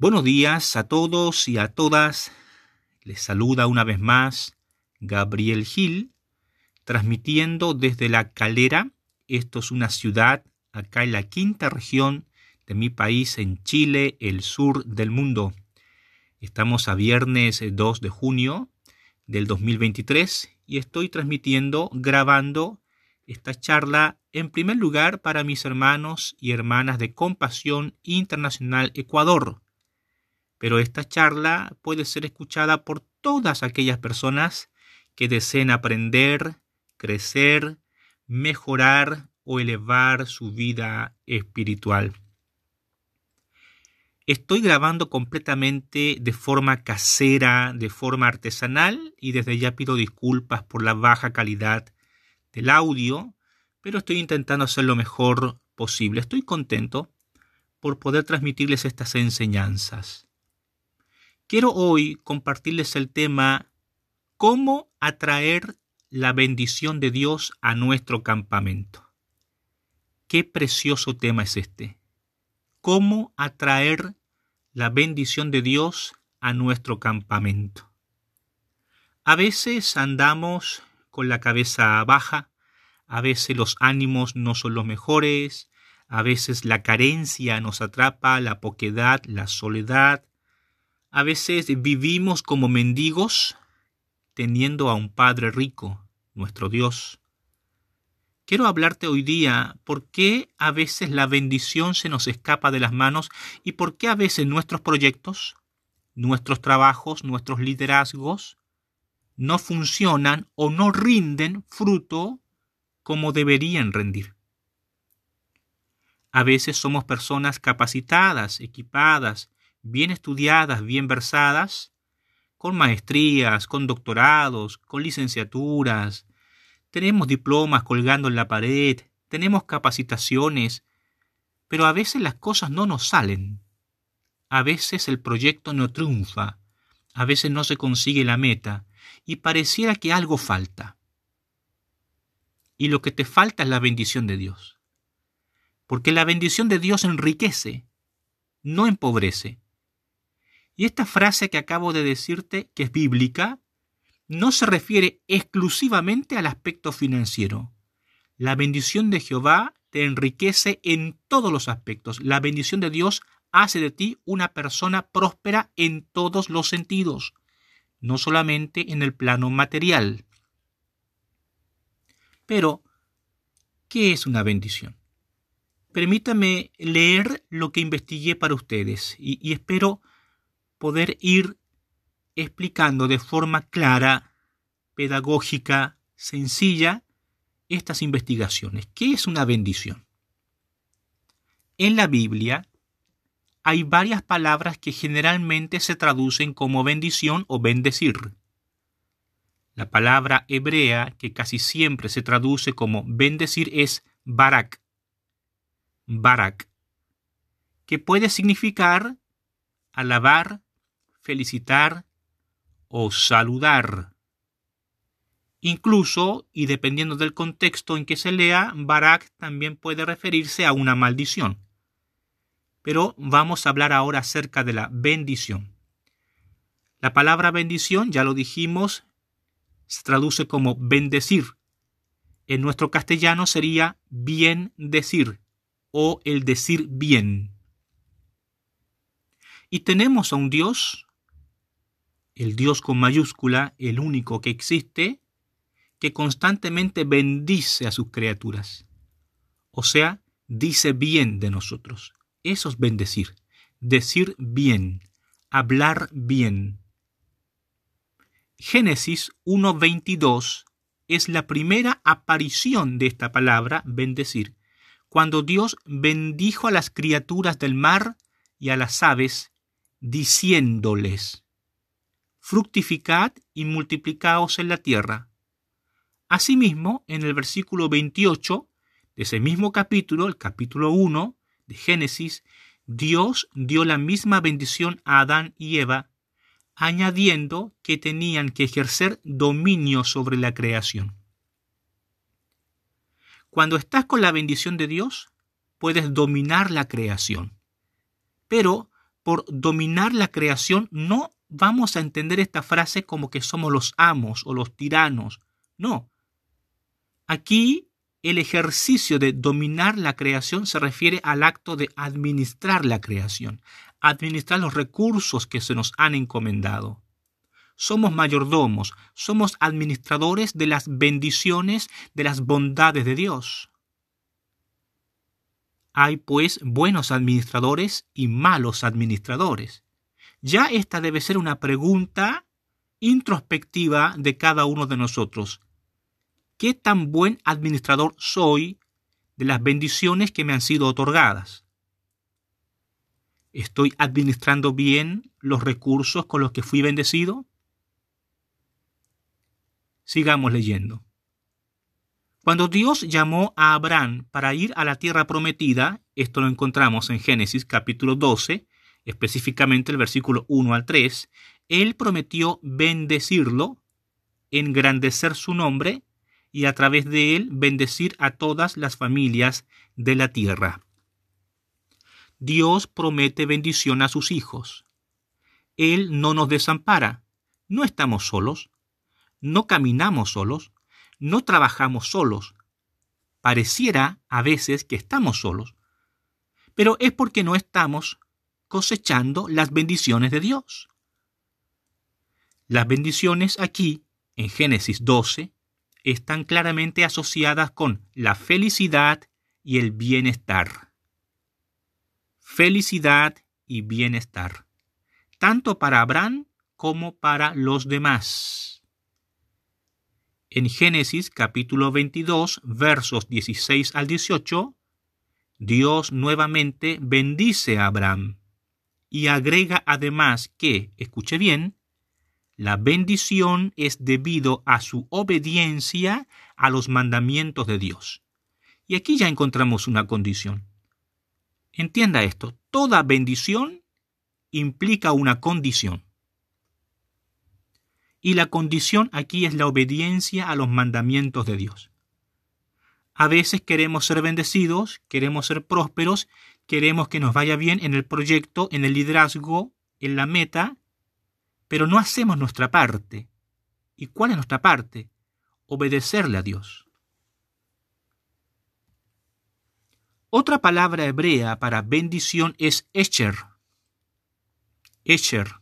Buenos días a todos y a todas. Les saluda una vez más Gabriel Gil, transmitiendo desde La Calera. Esto es una ciudad acá en la quinta región de mi país, en Chile, el sur del mundo. Estamos a viernes 2 de junio del 2023 y estoy transmitiendo, grabando esta charla en primer lugar para mis hermanos y hermanas de Compasión Internacional Ecuador pero esta charla puede ser escuchada por todas aquellas personas que deseen aprender, crecer, mejorar o elevar su vida espiritual. Estoy grabando completamente de forma casera, de forma artesanal y desde ya pido disculpas por la baja calidad del audio, pero estoy intentando hacer lo mejor posible. Estoy contento por poder transmitirles estas enseñanzas. Quiero hoy compartirles el tema ¿Cómo atraer la bendición de Dios a nuestro campamento? Qué precioso tema es este. ¿Cómo atraer la bendición de Dios a nuestro campamento? A veces andamos con la cabeza baja, a veces los ánimos no son los mejores, a veces la carencia nos atrapa, la poquedad, la soledad, a veces vivimos como mendigos teniendo a un Padre rico, nuestro Dios. Quiero hablarte hoy día por qué a veces la bendición se nos escapa de las manos y por qué a veces nuestros proyectos, nuestros trabajos, nuestros liderazgos no funcionan o no rinden fruto como deberían rendir. A veces somos personas capacitadas, equipadas, bien estudiadas, bien versadas, con maestrías, con doctorados, con licenciaturas, tenemos diplomas colgando en la pared, tenemos capacitaciones, pero a veces las cosas no nos salen. A veces el proyecto no triunfa, a veces no se consigue la meta y pareciera que algo falta. Y lo que te falta es la bendición de Dios. Porque la bendición de Dios enriquece, no empobrece. Y esta frase que acabo de decirte, que es bíblica, no se refiere exclusivamente al aspecto financiero. La bendición de Jehová te enriquece en todos los aspectos. La bendición de Dios hace de ti una persona próspera en todos los sentidos, no solamente en el plano material. Pero, ¿qué es una bendición? Permítame leer lo que investigué para ustedes y, y espero poder ir explicando de forma clara, pedagógica, sencilla, estas investigaciones. ¿Qué es una bendición? En la Biblia hay varias palabras que generalmente se traducen como bendición o bendecir. La palabra hebrea que casi siempre se traduce como bendecir es barak. Barak, que puede significar alabar, felicitar o saludar. Incluso, y dependiendo del contexto en que se lea, Barak también puede referirse a una maldición. Pero vamos a hablar ahora acerca de la bendición. La palabra bendición, ya lo dijimos, se traduce como bendecir. En nuestro castellano sería bien decir o el decir bien. Y tenemos a un Dios el Dios con mayúscula, el único que existe, que constantemente bendice a sus criaturas. O sea, dice bien de nosotros. Eso es bendecir. Decir bien, hablar bien. Génesis 1.22 es la primera aparición de esta palabra, bendecir, cuando Dios bendijo a las criaturas del mar y a las aves, diciéndoles, fructificad y multiplicaos en la tierra. Asimismo, en el versículo 28 de ese mismo capítulo, el capítulo 1 de Génesis, Dios dio la misma bendición a Adán y Eva, añadiendo que tenían que ejercer dominio sobre la creación. Cuando estás con la bendición de Dios, puedes dominar la creación. Pero por dominar la creación no vamos a entender esta frase como que somos los amos o los tiranos. No. Aquí el ejercicio de dominar la creación se refiere al acto de administrar la creación, administrar los recursos que se nos han encomendado. Somos mayordomos, somos administradores de las bendiciones, de las bondades de Dios. Hay pues buenos administradores y malos administradores. Ya esta debe ser una pregunta introspectiva de cada uno de nosotros. ¿Qué tan buen administrador soy de las bendiciones que me han sido otorgadas? ¿Estoy administrando bien los recursos con los que fui bendecido? Sigamos leyendo. Cuando Dios llamó a Abraham para ir a la tierra prometida, esto lo encontramos en Génesis capítulo 12, específicamente el versículo 1 al 3, Él prometió bendecirlo, engrandecer su nombre y a través de él bendecir a todas las familias de la tierra. Dios promete bendición a sus hijos. Él no nos desampara. No estamos solos. No caminamos solos no trabajamos solos. Pareciera a veces que estamos solos, pero es porque no estamos cosechando las bendiciones de Dios. Las bendiciones aquí, en Génesis 12, están claramente asociadas con la felicidad y el bienestar. Felicidad y bienestar, tanto para Abraham como para los demás. En Génesis capítulo 22, versos 16 al 18, Dios nuevamente bendice a Abraham y agrega además que, escuche bien, la bendición es debido a su obediencia a los mandamientos de Dios. Y aquí ya encontramos una condición. Entienda esto, toda bendición implica una condición. Y la condición aquí es la obediencia a los mandamientos de Dios. A veces queremos ser bendecidos, queremos ser prósperos, queremos que nos vaya bien en el proyecto, en el liderazgo, en la meta, pero no hacemos nuestra parte. ¿Y cuál es nuestra parte? Obedecerle a Dios. Otra palabra hebrea para bendición es Escher. Escher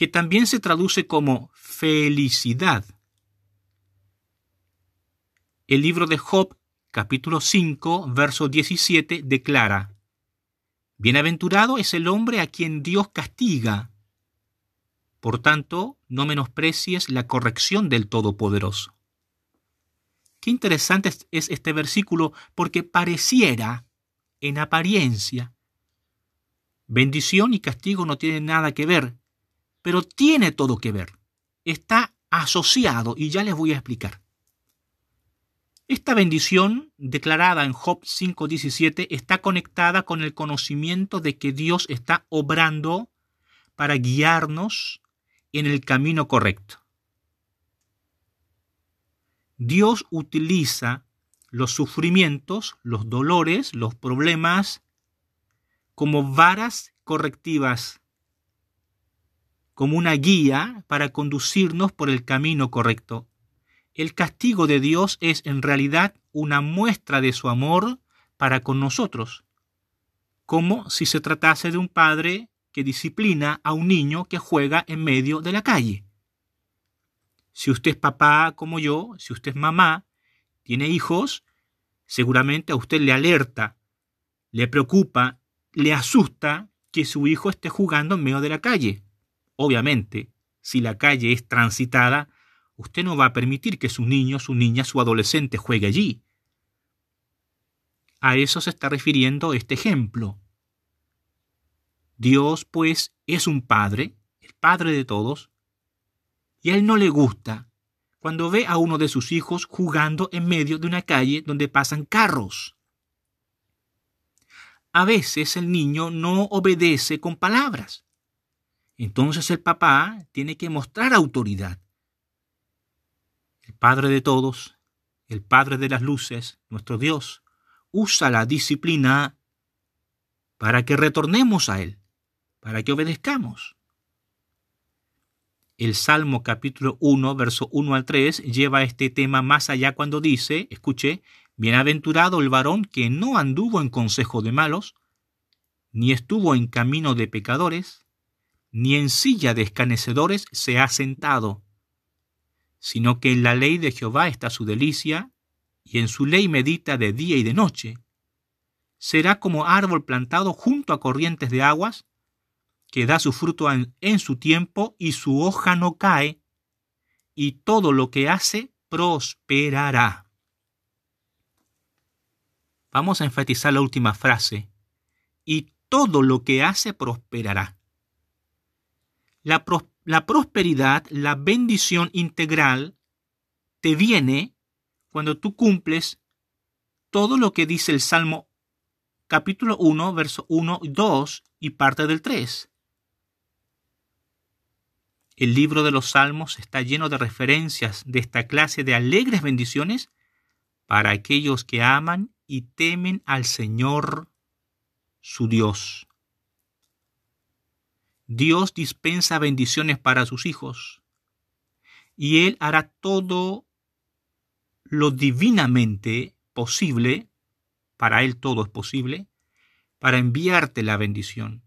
que también se traduce como felicidad. El libro de Job, capítulo 5, verso 17, declara, Bienaventurado es el hombre a quien Dios castiga. Por tanto, no menosprecies la corrección del Todopoderoso. Qué interesante es este versículo porque pareciera, en apariencia, bendición y castigo no tienen nada que ver, pero tiene todo que ver. Está asociado y ya les voy a explicar. Esta bendición, declarada en Job 5.17, está conectada con el conocimiento de que Dios está obrando para guiarnos en el camino correcto. Dios utiliza los sufrimientos, los dolores, los problemas como varas correctivas como una guía para conducirnos por el camino correcto. El castigo de Dios es en realidad una muestra de su amor para con nosotros, como si se tratase de un padre que disciplina a un niño que juega en medio de la calle. Si usted es papá como yo, si usted es mamá, tiene hijos, seguramente a usted le alerta, le preocupa, le asusta que su hijo esté jugando en medio de la calle. Obviamente, si la calle es transitada, usted no va a permitir que su niño, su niña, su adolescente juegue allí. A eso se está refiriendo este ejemplo. Dios, pues, es un Padre, el Padre de todos, y a Él no le gusta cuando ve a uno de sus hijos jugando en medio de una calle donde pasan carros. A veces el niño no obedece con palabras. Entonces el papá tiene que mostrar autoridad. El Padre de todos, el Padre de las luces, nuestro Dios, usa la disciplina para que retornemos a Él, para que obedezcamos. El Salmo capítulo 1, verso 1 al 3 lleva este tema más allá cuando dice, escuche, Bienaventurado el varón que no anduvo en consejo de malos, ni estuvo en camino de pecadores, ni en silla de escanecedores se ha sentado, sino que en la ley de Jehová está su delicia, y en su ley medita de día y de noche. Será como árbol plantado junto a corrientes de aguas, que da su fruto en, su tiempo y su hoja no cae, y todo lo que hace prosperará. Vamos a enfatizar la última frase. Y todo lo que hace prosperará. La, pros la prosperidad, la bendición integral, te viene cuando tú cumples todo lo que dice el Salmo capítulo 1, verso 1 y 2 y parte del 3. El libro de los Salmos está lleno de referencias de esta clase de alegres bendiciones para aquellos que aman y temen al Señor su Dios. Dios dispensa bendiciones para sus hijos y Él hará todo lo divinamente posible, para Él todo es posible, para enviarte la bendición.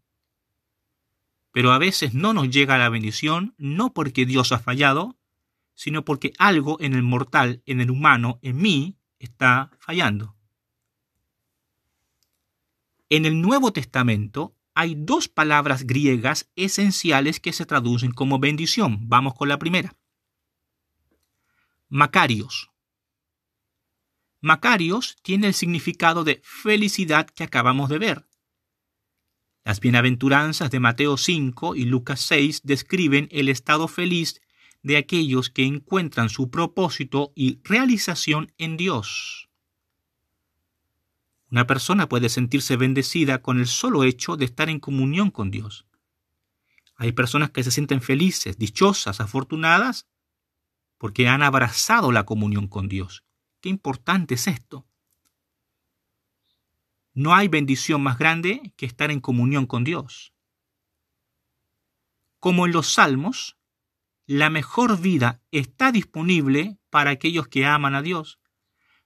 Pero a veces no nos llega la bendición no porque Dios ha fallado, sino porque algo en el mortal, en el humano, en mí, está fallando. En el Nuevo Testamento hay dos palabras griegas esenciales que se traducen como bendición. Vamos con la primera. Macarios. Macarios tiene el significado de felicidad que acabamos de ver. Las bienaventuranzas de Mateo 5 y Lucas 6 describen el estado feliz de aquellos que encuentran su propósito y realización en Dios. Una persona puede sentirse bendecida con el solo hecho de estar en comunión con Dios. Hay personas que se sienten felices, dichosas, afortunadas, porque han abrazado la comunión con Dios. Qué importante es esto. No hay bendición más grande que estar en comunión con Dios. Como en los Salmos, la mejor vida está disponible para aquellos que aman a Dios,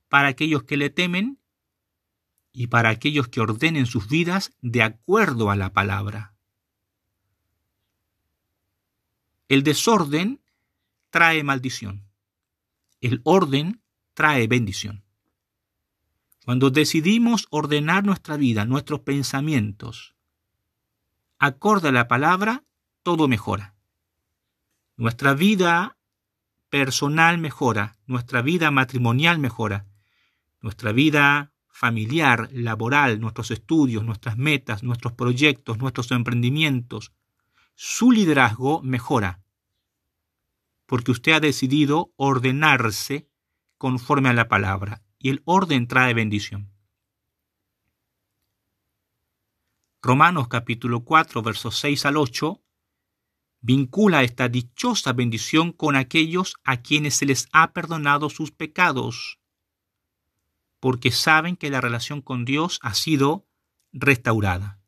para aquellos que le temen y para aquellos que ordenen sus vidas de acuerdo a la palabra. El desorden trae maldición. El orden trae bendición. Cuando decidimos ordenar nuestra vida, nuestros pensamientos, acorde a la palabra, todo mejora. Nuestra vida personal mejora, nuestra vida matrimonial mejora, nuestra vida familiar, laboral, nuestros estudios, nuestras metas, nuestros proyectos, nuestros emprendimientos, su liderazgo mejora, porque usted ha decidido ordenarse conforme a la palabra y el orden trae bendición. Romanos capítulo 4 versos 6 al 8 vincula esta dichosa bendición con aquellos a quienes se les ha perdonado sus pecados, porque saben que la relación con Dios ha sido restaurada.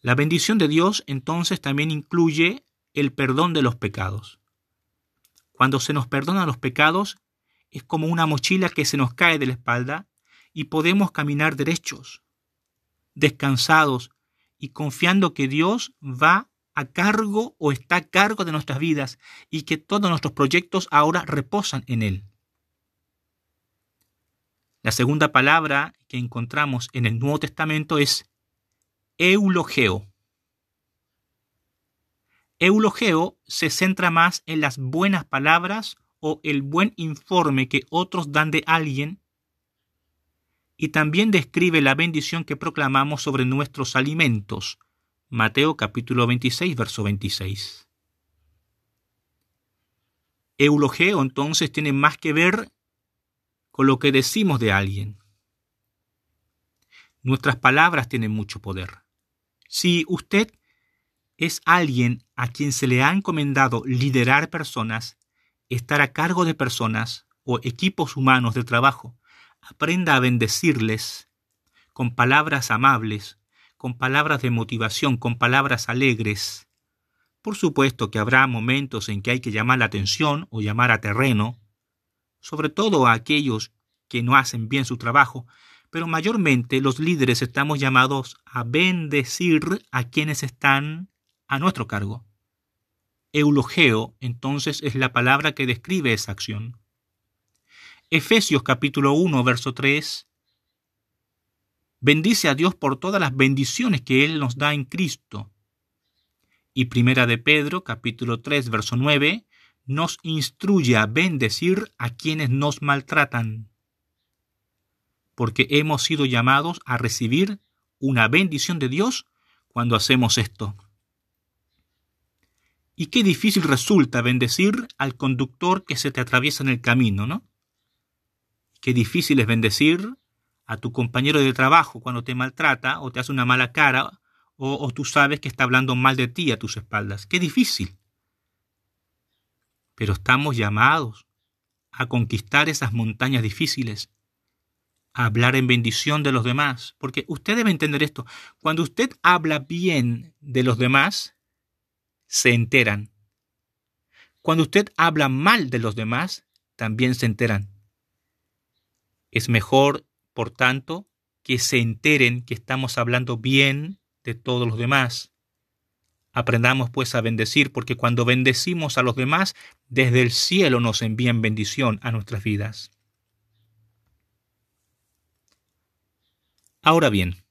La bendición de Dios entonces también incluye el perdón de los pecados. Cuando se nos perdonan los pecados, es como una mochila que se nos cae de la espalda y podemos caminar derechos, descansados y confiando que Dios va a cargo o está a cargo de nuestras vidas y que todos nuestros proyectos ahora reposan en Él. La segunda palabra que encontramos en el Nuevo Testamento es eulogeo. Eulogeo se centra más en las buenas palabras o el buen informe que otros dan de alguien y también describe la bendición que proclamamos sobre nuestros alimentos. Mateo capítulo 26, verso 26. Eulogeo entonces tiene más que ver con lo que decimos de alguien. Nuestras palabras tienen mucho poder. Si usted es alguien a quien se le ha encomendado liderar personas, estar a cargo de personas o equipos humanos de trabajo. Aprenda a bendecirles con palabras amables, con palabras de motivación, con palabras alegres. Por supuesto que habrá momentos en que hay que llamar la atención o llamar a terreno, sobre todo a aquellos que no hacen bien su trabajo, pero mayormente los líderes estamos llamados a bendecir a quienes están a nuestro cargo. Eulogeo, entonces, es la palabra que describe esa acción. Efesios capítulo 1, verso 3. Bendice a Dios por todas las bendiciones que Él nos da en Cristo. Y Primera de Pedro capítulo 3, verso 9, nos instruye a bendecir a quienes nos maltratan porque hemos sido llamados a recibir una bendición de Dios cuando hacemos esto. Y qué difícil resulta bendecir al conductor que se te atraviesa en el camino, ¿no? Qué difícil es bendecir a tu compañero de trabajo cuando te maltrata o te hace una mala cara o, o tú sabes que está hablando mal de ti a tus espaldas. Qué difícil. Pero estamos llamados a conquistar esas montañas difíciles hablar en bendición de los demás. Porque usted debe entender esto. Cuando usted habla bien de los demás, se enteran. Cuando usted habla mal de los demás, también se enteran. Es mejor, por tanto, que se enteren que estamos hablando bien de todos los demás. Aprendamos pues a bendecir, porque cuando bendecimos a los demás, desde el cielo nos envían bendición a nuestras vidas. Ahora bien,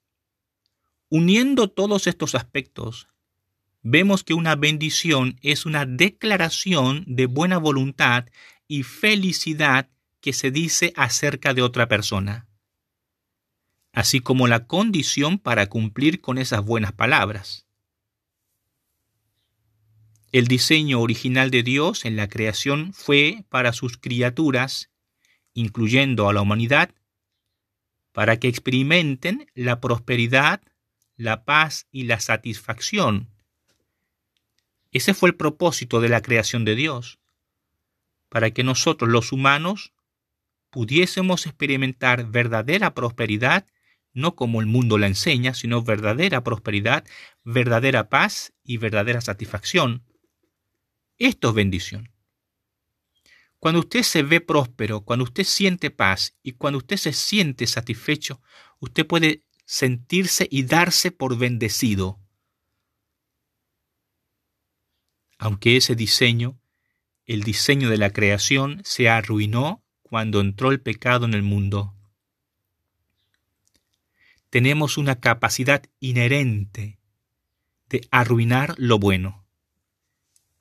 uniendo todos estos aspectos, vemos que una bendición es una declaración de buena voluntad y felicidad que se dice acerca de otra persona, así como la condición para cumplir con esas buenas palabras. El diseño original de Dios en la creación fue para sus criaturas, incluyendo a la humanidad, para que experimenten la prosperidad, la paz y la satisfacción. Ese fue el propósito de la creación de Dios, para que nosotros los humanos pudiésemos experimentar verdadera prosperidad, no como el mundo la enseña, sino verdadera prosperidad, verdadera paz y verdadera satisfacción. Esto es bendición. Cuando usted se ve próspero, cuando usted siente paz y cuando usted se siente satisfecho, usted puede sentirse y darse por bendecido. Aunque ese diseño, el diseño de la creación, se arruinó cuando entró el pecado en el mundo. Tenemos una capacidad inherente de arruinar lo bueno.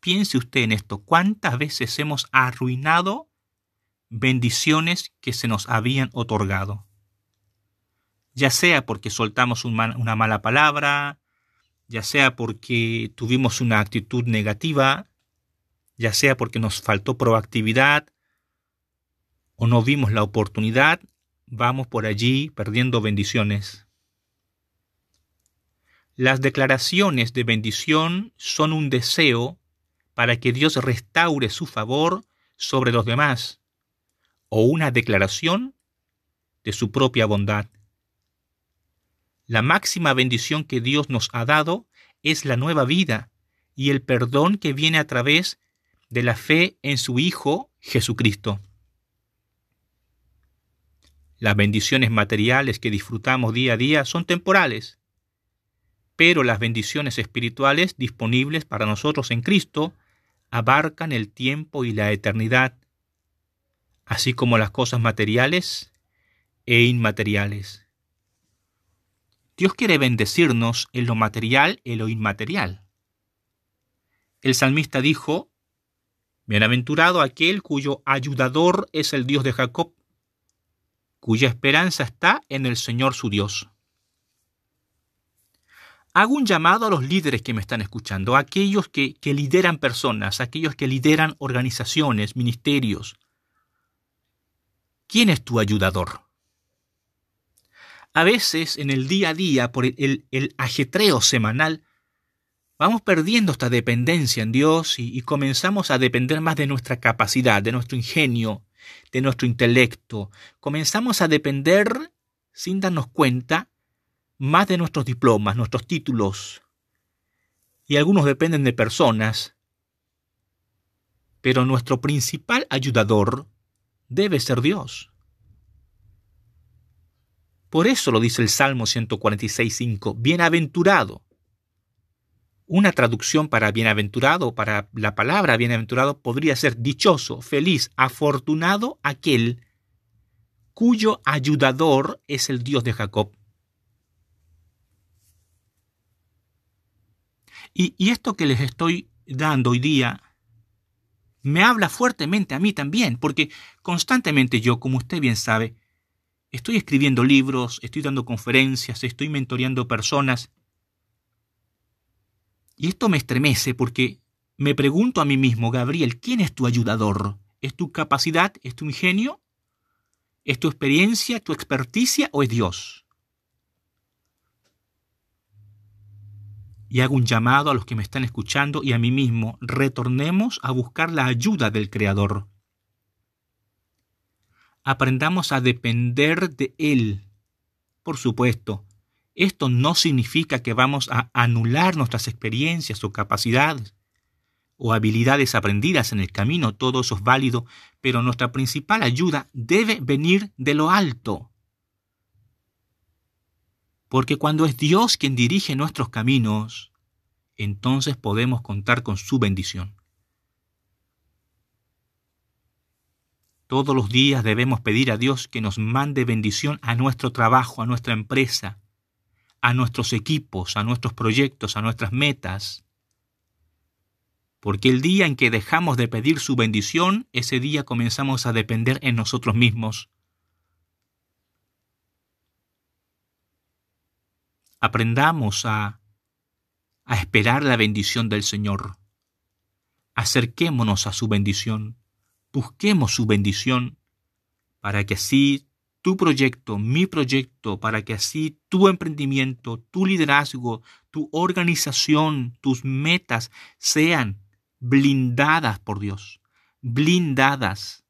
Piense usted en esto, ¿cuántas veces hemos arruinado bendiciones que se nos habían otorgado? Ya sea porque soltamos una mala palabra, ya sea porque tuvimos una actitud negativa, ya sea porque nos faltó proactividad o no vimos la oportunidad, vamos por allí perdiendo bendiciones. Las declaraciones de bendición son un deseo para que Dios restaure su favor sobre los demás, o una declaración de su propia bondad. La máxima bendición que Dios nos ha dado es la nueva vida y el perdón que viene a través de la fe en su Hijo Jesucristo. Las bendiciones materiales que disfrutamos día a día son temporales, pero las bendiciones espirituales disponibles para nosotros en Cristo abarcan el tiempo y la eternidad, así como las cosas materiales e inmateriales. Dios quiere bendecirnos en lo material y lo inmaterial. El salmista dijo, Bienaventurado aquel cuyo ayudador es el Dios de Jacob, cuya esperanza está en el Señor su Dios. Hago un llamado a los líderes que me están escuchando, a aquellos que, lideran personas, a aquellos que lideran organizaciones, ministerios. ¿Quién es tu ayudador? A veces en el día a día, por el, ajetreo semanal, vamos perdiendo esta dependencia en Dios y, comenzamos a depender más de nuestra capacidad, de nuestro ingenio, de nuestro intelecto. Comenzamos a depender, sin darnos cuenta, más de nuestros diplomas, nuestros títulos, y algunos dependen de personas, pero nuestro principal ayudador debe ser Dios. Por eso lo dice el Salmo 146.5, bienaventurado. Una traducción para bienaventurado, para la palabra bienaventurado, podría ser dichoso, feliz, afortunado aquel cuyo ayudador es el Dios de Jacob. Y, esto que les estoy dando hoy día me habla fuertemente a mí también, porque constantemente yo, como usted bien sabe, estoy escribiendo libros, estoy dando conferencias, estoy mentoreando personas. Y esto me estremece porque me pregunto a mí mismo, Gabriel, ¿quién es tu ayudador? ¿Es tu capacidad? ¿Es tu ingenio? ¿Es tu experiencia, tu experticia o es Dios? Y hago un llamado a los que me están escuchando y a mí mismo, retornemos a buscar la ayuda del Creador. Aprendamos a depender de Él. Por supuesto, esto no significa que vamos a anular nuestras experiencias o capacidades o habilidades aprendidas en el camino, todo eso es válido, pero nuestra principal ayuda debe venir de lo alto. Porque cuando es Dios quien dirige nuestros caminos, entonces podemos contar con su bendición. Todos los días debemos pedir a Dios que nos mande bendición a nuestro trabajo, a nuestra empresa, a nuestros equipos, a nuestros proyectos, a nuestras metas. Porque el día en que dejamos de pedir su bendición, ese día comenzamos a depender en nosotros mismos aprendamos a, a esperar la bendición del Señor. Acerquémonos a su bendición, busquemos su bendición, para que así tu proyecto, mi proyecto, para que así tu emprendimiento, tu liderazgo, tu organización, tus metas sean blindadas por Dios, blindadas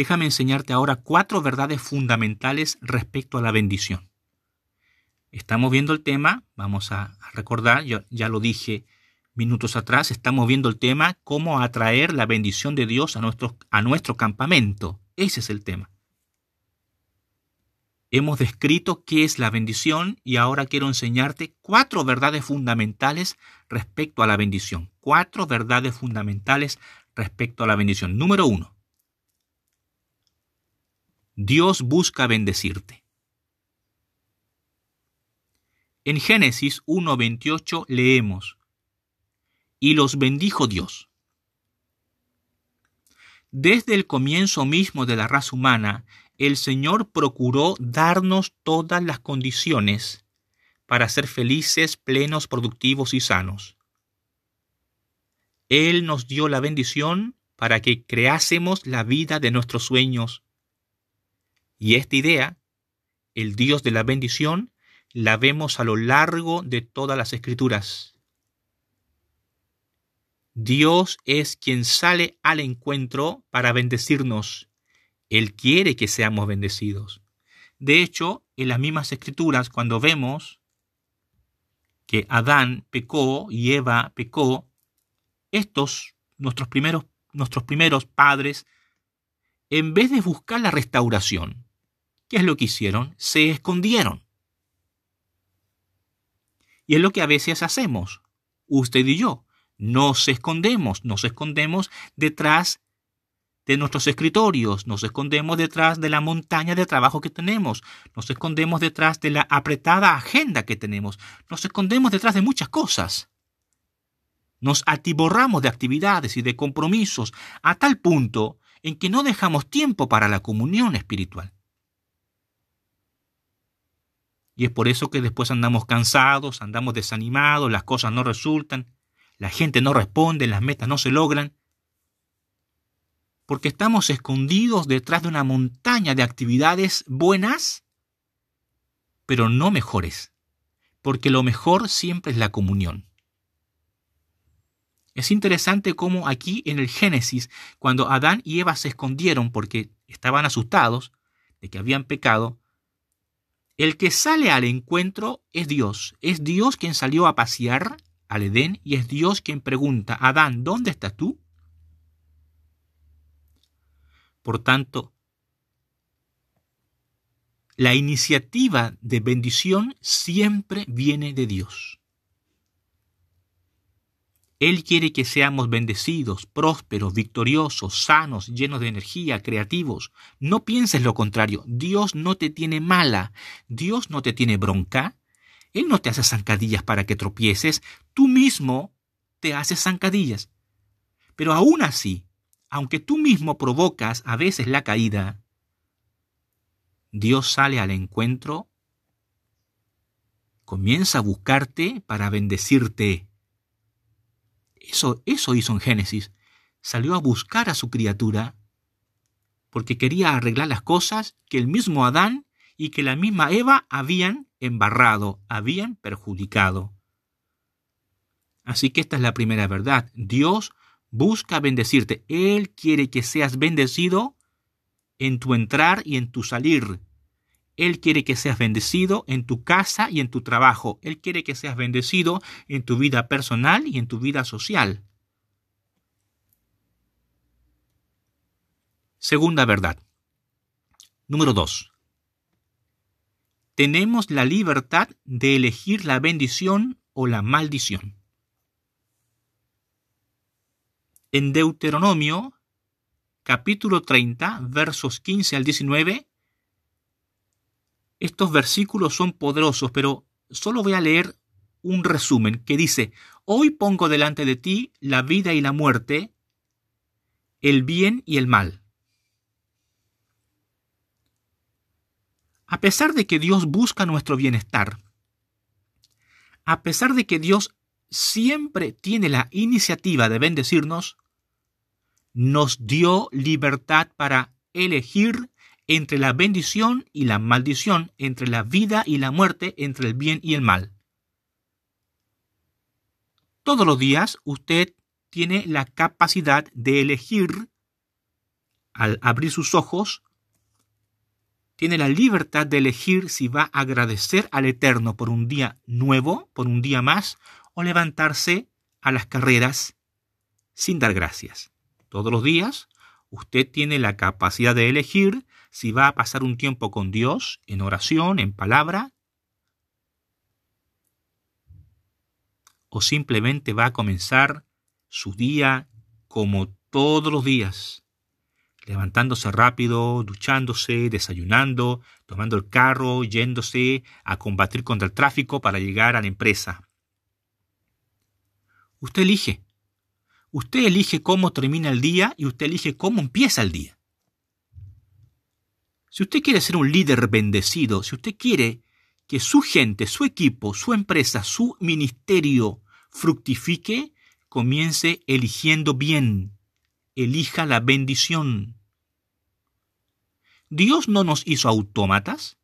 Déjame enseñarte ahora cuatro verdades fundamentales respecto a la bendición. Estamos viendo el tema, vamos a recordar, yo ya lo dije minutos atrás, estamos viendo el tema cómo atraer la bendición de Dios a nuestro, a nuestro campamento. Ese es el tema. Hemos descrito qué es la bendición y ahora quiero enseñarte cuatro verdades fundamentales respecto a la bendición. Cuatro verdades fundamentales respecto a la bendición. Número uno, Dios busca bendecirte. En Génesis 1.28 leemos, y los bendijo Dios. Desde el comienzo mismo de la raza humana, el Señor procuró darnos todas las condiciones para ser felices, plenos, productivos y sanos. Él nos dio la bendición para que creásemos la vida de nuestros sueños y esta idea, el Dios de la bendición, la vemos a lo largo de todas las escrituras. Dios es quien sale al encuentro para bendecirnos. Él quiere que seamos bendecidos. De hecho, en las mismas escrituras, cuando vemos que Adán pecó y Eva pecó, estos, nuestros primeros, nuestros primeros padres, en vez de buscar la restauración, ¿Qué es lo que hicieron? Se escondieron. Y es lo que a veces hacemos, usted y yo. Nos escondemos, nos escondemos detrás de nuestros escritorios, nos escondemos detrás de la montaña de trabajo que tenemos, nos escondemos detrás de la apretada agenda que tenemos, nos escondemos detrás de muchas cosas. Nos atiborramos de actividades y de compromisos a tal punto en que no dejamos tiempo para la comunión espiritual. Y es por eso que después andamos cansados, andamos desanimados, las cosas no resultan, la gente no responde, las metas no se logran. Porque estamos escondidos detrás de una montaña de actividades buenas, pero no mejores. Porque lo mejor siempre es la comunión. Es interesante cómo aquí en el Génesis, cuando Adán y Eva se escondieron porque estaban asustados, de que habían pecado, el que sale al encuentro es Dios. Es Dios quien salió a pasear al Edén y es Dios quien pregunta, Adán, ¿dónde estás tú? Por tanto, la iniciativa de bendición siempre viene de Dios. Él quiere que seamos bendecidos, prósperos, victoriosos, sanos, llenos de energía, creativos. No pienses lo contrario. Dios no te tiene mala. Dios no te tiene bronca. Él no te hace zancadillas para que tropieces. Tú mismo te haces zancadillas. Pero aún así, aunque tú mismo provocas a veces la caída, Dios sale al encuentro, comienza a buscarte para bendecirte eso, eso hizo en Génesis. Salió a buscar a su criatura porque quería arreglar las cosas que el mismo Adán y que la misma Eva habían embarrado, habían perjudicado. Así que esta es la primera verdad. Dios busca bendecirte. Él quiere que seas bendecido en tu entrar y en tu salir. Él quiere que seas bendecido en tu casa y en tu trabajo. Él quiere que seas bendecido en tu vida personal y en tu vida social. Segunda verdad. Número 2. Tenemos la libertad de elegir la bendición o la maldición. En Deuteronomio, capítulo 30, versos 15 al 19, estos versículos son poderosos, pero solo voy a leer un resumen que dice, Hoy pongo delante de ti la vida y la muerte, el bien y el mal. A pesar de que Dios busca nuestro bienestar, a pesar de que Dios siempre tiene la iniciativa de bendecirnos, nos dio libertad para elegir entre la bendición y la maldición, entre la vida y la muerte, entre el bien y el mal. Todos los días usted tiene la capacidad de elegir, al abrir sus ojos, tiene la libertad de elegir si va a agradecer al Eterno por un día nuevo, por un día más, o levantarse a las carreras sin dar gracias. Todos los días usted tiene la capacidad de elegir si va a pasar un tiempo con Dios, en oración, en palabra, o simplemente va a comenzar su día como todos los días, levantándose rápido, duchándose, desayunando, tomando el carro, yéndose a combatir contra el tráfico para llegar a la empresa. Usted elige. Usted elige cómo termina el día y usted elige cómo empieza el día. Si usted quiere ser un líder bendecido, si usted quiere que su gente, su equipo, su empresa, su ministerio fructifique, comience eligiendo bien. Elija la bendición. Dios no nos hizo autómatas.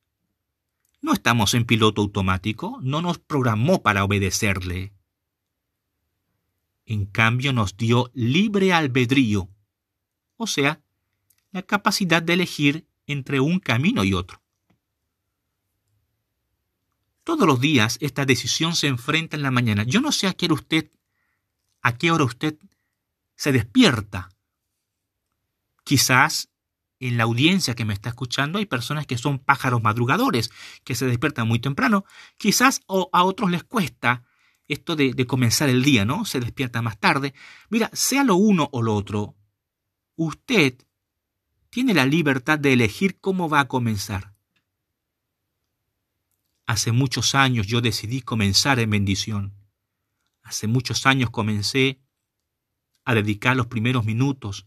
No estamos en piloto automático, no nos programó para obedecerle. En cambio nos dio libre albedrío, o sea, la capacidad de elegir entre un camino y otro. Todos los días esta decisión se enfrenta en la mañana. Yo no sé a qué hora usted, a qué hora usted se despierta. Quizás en la audiencia que me está escuchando hay personas que son pájaros madrugadores, que se despiertan muy temprano. Quizás a otros les cuesta esto de, de comenzar el día, ¿no? Se despierta más tarde. Mira, sea lo uno o lo otro, usted tiene la libertad de elegir cómo va a comenzar. Hace muchos años yo decidí comenzar en bendición. Hace muchos años comencé a dedicar los primeros minutos,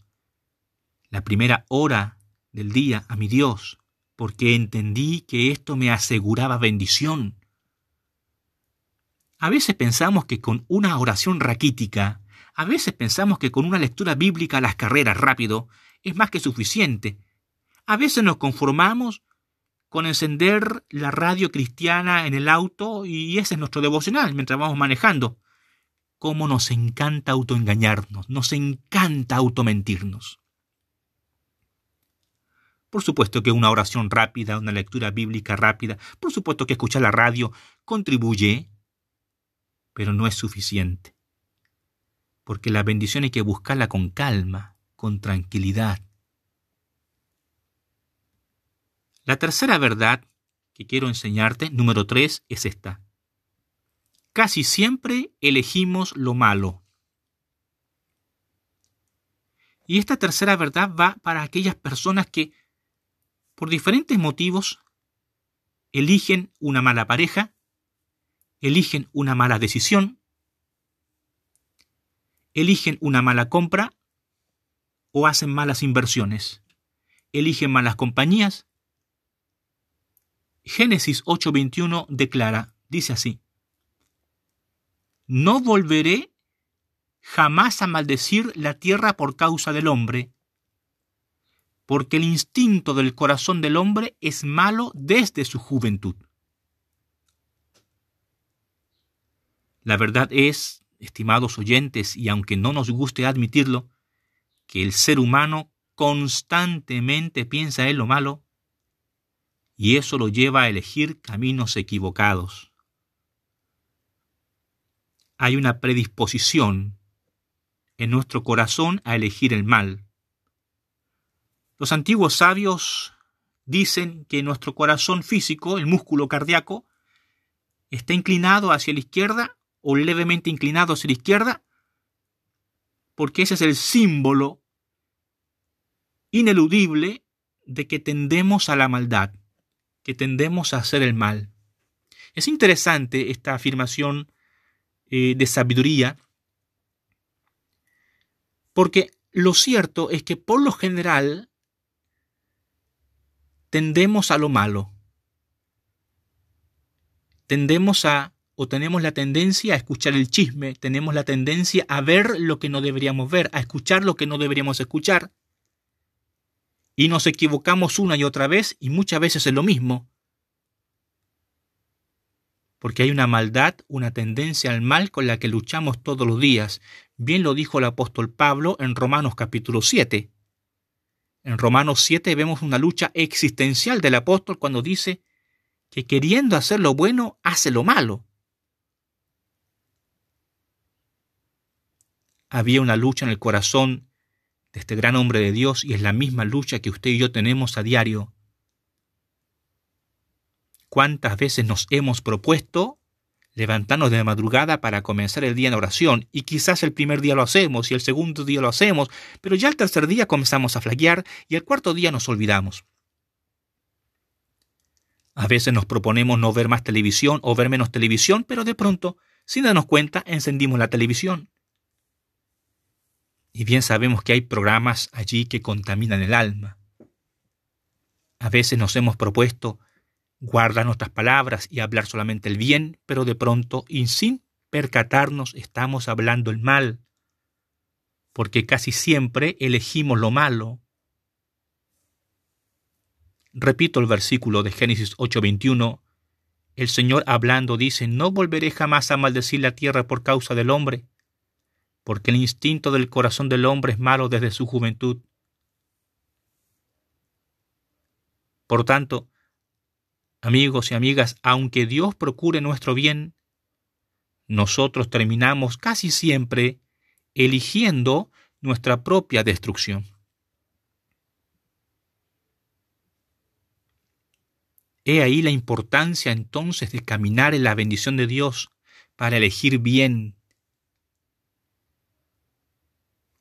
la primera hora del día a mi Dios, porque entendí que esto me aseguraba bendición. A veces pensamos que con una oración raquítica, a veces pensamos que con una lectura bíblica a las carreras rápido, es más que suficiente. A veces nos conformamos con encender la radio cristiana en el auto y ese es nuestro devocional mientras vamos manejando. Cómo nos encanta autoengañarnos, nos encanta automentirnos. Por supuesto que una oración rápida, una lectura bíblica rápida, por supuesto que escuchar la radio contribuye, pero no es suficiente. Porque la bendición hay que buscarla con calma, con tranquilidad. La tercera verdad que quiero enseñarte, número tres, es esta. Casi siempre elegimos lo malo. Y esta tercera verdad va para aquellas personas que, por diferentes motivos, eligen una mala pareja, eligen una mala decisión, eligen una mala compra o hacen malas inversiones, eligen malas compañías. Génesis 8:21 declara, dice así, No volveré jamás a maldecir la tierra por causa del hombre, porque el instinto del corazón del hombre es malo desde su juventud. La verdad es, estimados oyentes, y aunque no nos guste admitirlo, que el ser humano constantemente piensa en lo malo, y eso lo lleva a elegir caminos equivocados. Hay una predisposición en nuestro corazón a elegir el mal. Los antiguos sabios dicen que nuestro corazón físico, el músculo cardíaco, está inclinado hacia la izquierda o levemente inclinado hacia la izquierda, porque ese es el símbolo ineludible de que tendemos a la maldad, que tendemos a hacer el mal. Es interesante esta afirmación eh, de sabiduría porque lo cierto es que por lo general tendemos a lo malo. Tendemos a, o tenemos la tendencia a escuchar el chisme, tenemos la tendencia a ver lo que no deberíamos ver, a escuchar lo que no deberíamos escuchar. Y nos equivocamos una y otra vez y muchas veces es lo mismo porque hay una maldad, una tendencia al mal con la que luchamos todos los días. Bien lo dijo el apóstol Pablo en Romanos capítulo 7. En Romanos 7 vemos una lucha existencial del apóstol cuando dice que queriendo hacer lo bueno, hace lo malo. Había una lucha en el corazón de este gran hombre de Dios y es la misma lucha que usted y yo tenemos a diario ¿Cuántas veces nos hemos propuesto levantarnos de madrugada para comenzar el día en oración? Y quizás el primer día lo hacemos y el segundo día lo hacemos, pero ya el tercer día comenzamos a flaquear y el cuarto día nos olvidamos. A veces nos proponemos no ver más televisión o ver menos televisión, pero de pronto, sin darnos cuenta, encendimos la televisión. Y bien sabemos que hay programas allí que contaminan el alma. A veces nos hemos propuesto guardar nuestras palabras y hablar solamente el bien, pero de pronto y sin percatarnos estamos hablando el mal, porque casi siempre elegimos lo malo. Repito el versículo de Génesis 8:21. El Señor hablando dice, no volveré jamás a maldecir la tierra por causa del hombre, porque el instinto del corazón del hombre es malo desde su juventud. Por tanto, Amigos y amigas, aunque Dios procure nuestro bien, nosotros terminamos casi siempre eligiendo nuestra propia destrucción. He ahí la importancia entonces de caminar en la bendición de Dios para elegir bien.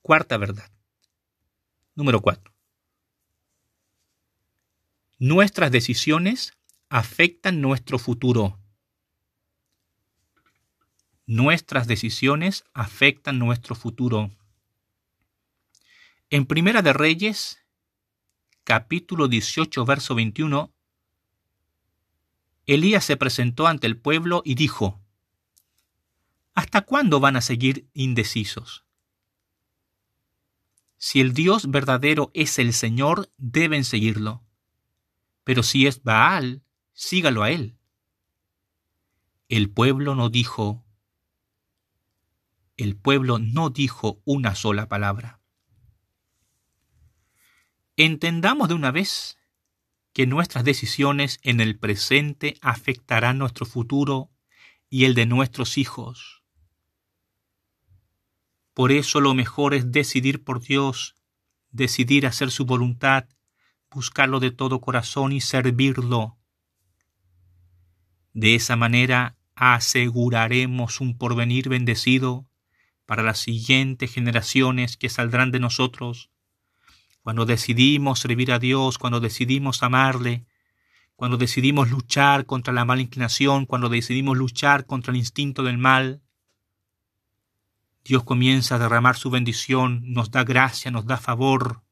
Cuarta verdad. Número cuatro. Nuestras decisiones afectan nuestro futuro. Nuestras decisiones afectan nuestro futuro. En Primera de Reyes, capítulo 18, verso 21, Elías se presentó ante el pueblo y dijo, ¿Hasta cuándo van a seguir indecisos? Si el Dios verdadero es el Señor, deben seguirlo. Pero si es Baal, sígalo a él. El pueblo no dijo, el pueblo no dijo una sola palabra. Entendamos de una vez que nuestras decisiones en el presente afectarán nuestro futuro y el de nuestros hijos. Por eso lo mejor es decidir por Dios, decidir hacer su voluntad, buscarlo de todo corazón y servirlo. De esa manera aseguraremos un porvenir bendecido para las siguientes generaciones que saldrán de nosotros. Cuando decidimos servir a Dios, cuando decidimos amarle, cuando decidimos luchar contra la mala inclinación, cuando decidimos luchar contra el instinto del mal, Dios comienza a derramar su bendición, nos da gracia, nos da favor,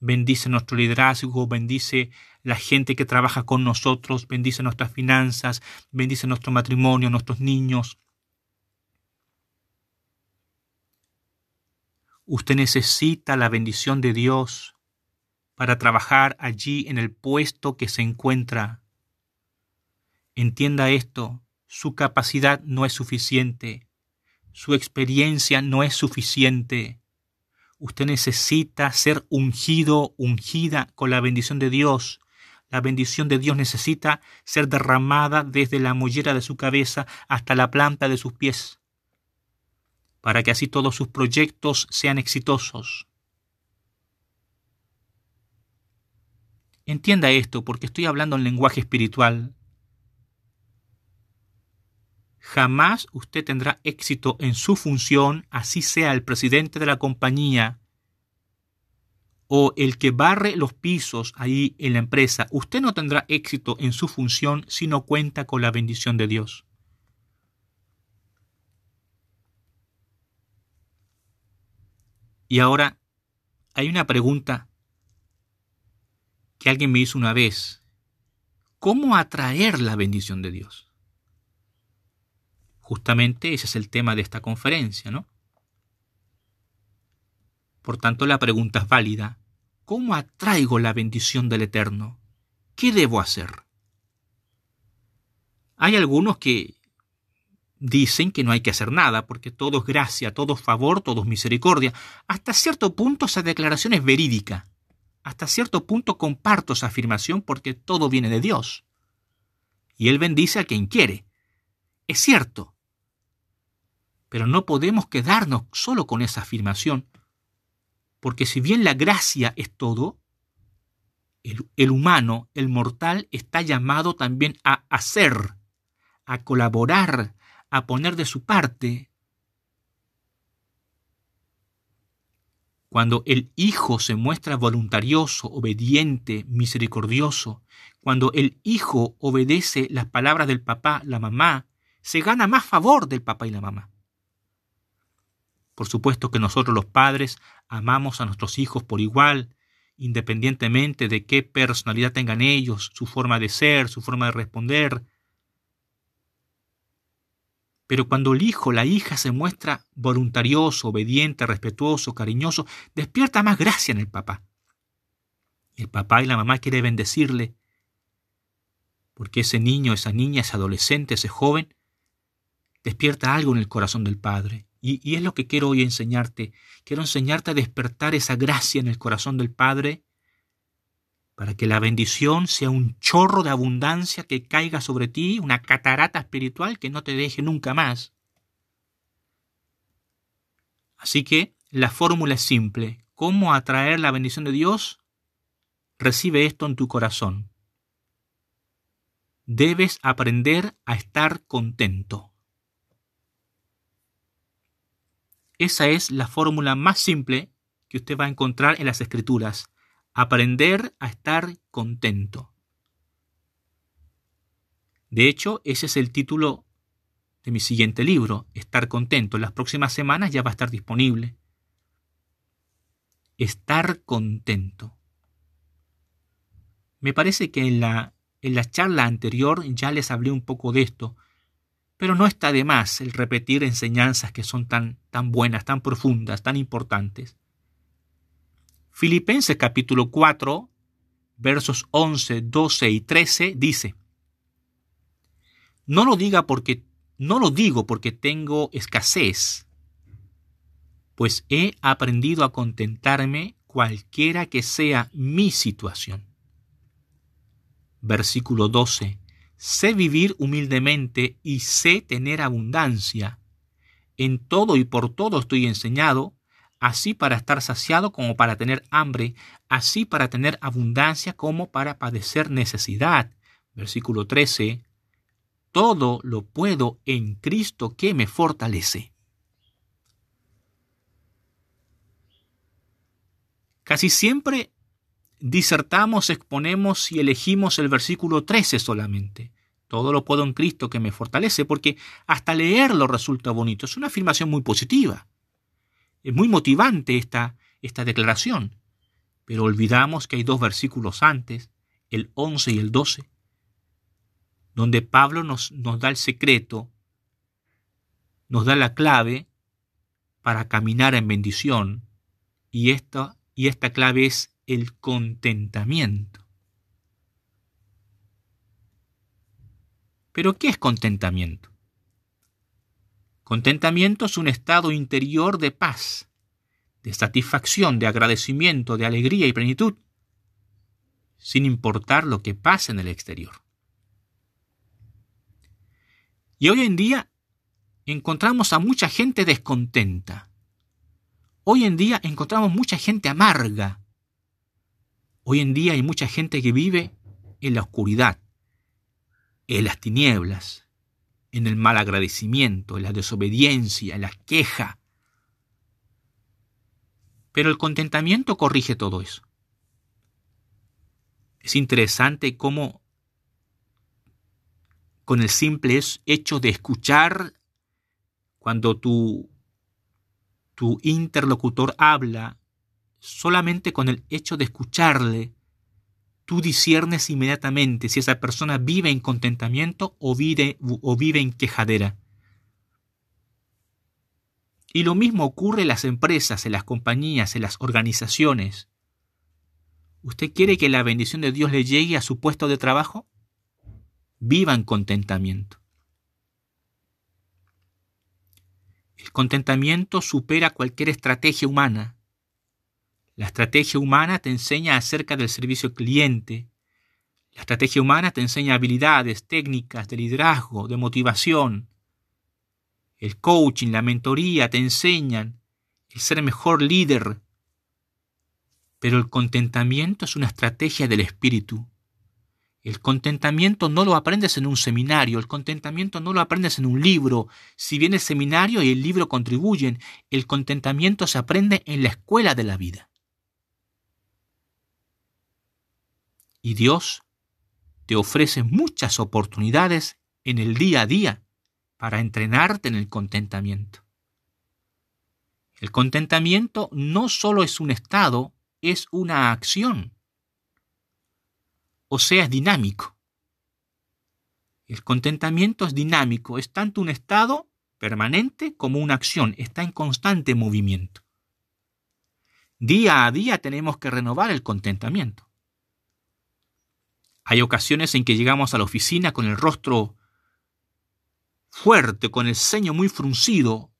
bendice nuestro liderazgo, bendice la gente que trabaja con nosotros, bendice nuestras finanzas, bendice nuestro matrimonio, nuestros niños. Usted necesita la bendición de Dios para trabajar allí en el puesto que se encuentra. Entienda esto, su capacidad no es suficiente, su experiencia no es suficiente. Usted necesita ser ungido, ungida con la bendición de Dios. La bendición de Dios necesita ser derramada desde la mollera de su cabeza hasta la planta de sus pies, para que así todos sus proyectos sean exitosos. Entienda esto porque estoy hablando en lenguaje espiritual. Jamás usted tendrá éxito en su función, así sea el presidente de la compañía o el que barre los pisos ahí en la empresa. Usted no tendrá éxito en su función si no cuenta con la bendición de Dios. Y ahora hay una pregunta que alguien me hizo una vez. ¿Cómo atraer la bendición de Dios? Justamente ese es el tema de esta conferencia, ¿no? Por tanto, la pregunta es válida. ¿Cómo atraigo la bendición del Eterno? ¿Qué debo hacer? Hay algunos que dicen que no hay que hacer nada, porque todo es gracia, todo es favor, todo es misericordia. Hasta cierto punto esa declaración es verídica. Hasta cierto punto comparto esa afirmación porque todo viene de Dios. Y Él bendice a quien quiere. Es cierto. Pero no podemos quedarnos solo con esa afirmación, porque si bien la gracia es todo, el, humano, el mortal, está llamado también a hacer, a colaborar, a poner de su parte. Cuando el Hijo se muestra voluntarioso, obediente, misericordioso, cuando el Hijo obedece las palabras del papá, la mamá, se gana más favor del papá y la mamá. Por supuesto que nosotros los padres amamos a nuestros hijos por igual, independientemente de qué personalidad tengan ellos, su forma de ser, su forma de responder. Pero cuando el hijo, la hija se muestra voluntarioso, obediente, respetuoso, cariñoso, despierta más gracia en el papá. El papá y la mamá quieren bendecirle, porque ese niño, esa niña, ese adolescente, ese joven, despierta algo en el corazón del padre. Y, es lo que quiero hoy enseñarte. Quiero enseñarte a despertar esa gracia en el corazón del Padre para que la bendición sea un chorro de abundancia que caiga sobre ti, una catarata espiritual que no te deje nunca más. Así que la fórmula es simple. ¿Cómo atraer la bendición de Dios? Recibe esto en tu corazón. Debes aprender a estar contento. Esa es la fórmula más simple que usted va a encontrar en las escrituras. Aprender a estar contento. De hecho, ese es el título de mi siguiente libro, Estar contento. En las próximas semanas ya va a estar disponible. Estar contento. Me parece que en la, en la charla anterior ya les hablé un poco de esto, pero no está de más el repetir enseñanzas que son tan, tan buenas, tan profundas, tan importantes. Filipenses capítulo 4, versos 11, 12 y 13 dice, No lo diga porque no lo digo porque tengo escasez, pues he aprendido a contentarme cualquiera que sea mi situación. Versículo 12. Sé vivir humildemente y sé tener abundancia. En todo y por todo estoy enseñado, así para estar saciado como para tener hambre, así para tener abundancia como para padecer necesidad. Versículo 13. Todo lo puedo en Cristo que me fortalece. Casi siempre disertamos, exponemos y elegimos el versículo 13 solamente. Todo lo puedo en Cristo que me fortalece, porque hasta leerlo resulta bonito. Es una afirmación muy positiva. Es muy motivante esta, esta declaración. Pero olvidamos que hay dos versículos antes, el 11 y el 12, donde Pablo nos, nos da el secreto, nos da la clave para caminar en bendición. Y esta, y esta clave es el contentamiento. Pero ¿qué es contentamiento? Contentamiento es un estado interior de paz, de satisfacción, de agradecimiento, de alegría y plenitud, sin importar lo que pase en el exterior. Y hoy en día encontramos a mucha gente descontenta. Hoy en día encontramos mucha gente amarga, Hoy en día hay mucha gente que vive en la oscuridad, en las tinieblas, en el mal agradecimiento, en la desobediencia, en la queja. Pero el contentamiento corrige todo eso. Es interesante cómo con el simple hecho de escuchar cuando tu, tu interlocutor habla solamente con el hecho de escucharle, tú disiernes inmediatamente si esa persona vive en contentamiento o vive, o vive en quejadera. Y lo mismo ocurre en las empresas, en las compañías, en las organizaciones. ¿Usted quiere que la bendición de Dios le llegue a su puesto de trabajo? Viva en contentamiento. El contentamiento supera cualquier estrategia humana. La estrategia humana te enseña acerca del servicio al cliente. La estrategia humana te enseña habilidades, técnicas de liderazgo, de motivación. El coaching, la mentoría te enseñan el ser mejor líder. Pero el contentamiento es una estrategia del espíritu. El contentamiento no lo aprendes en un seminario, el contentamiento no lo aprendes en un libro. Si bien el seminario y el libro contribuyen, el contentamiento se aprende en la escuela de la vida. Y Dios te ofrece muchas oportunidades en el día a día para entrenarte en el contentamiento. El contentamiento no solo es un estado, es una acción. O sea, es dinámico. El contentamiento es dinámico, es tanto un estado permanente como una acción, está en constante movimiento. Día a día tenemos que renovar el contentamiento. Hay ocasiones en que llegamos a la oficina con el rostro fuerte, con el ceño muy fruncido.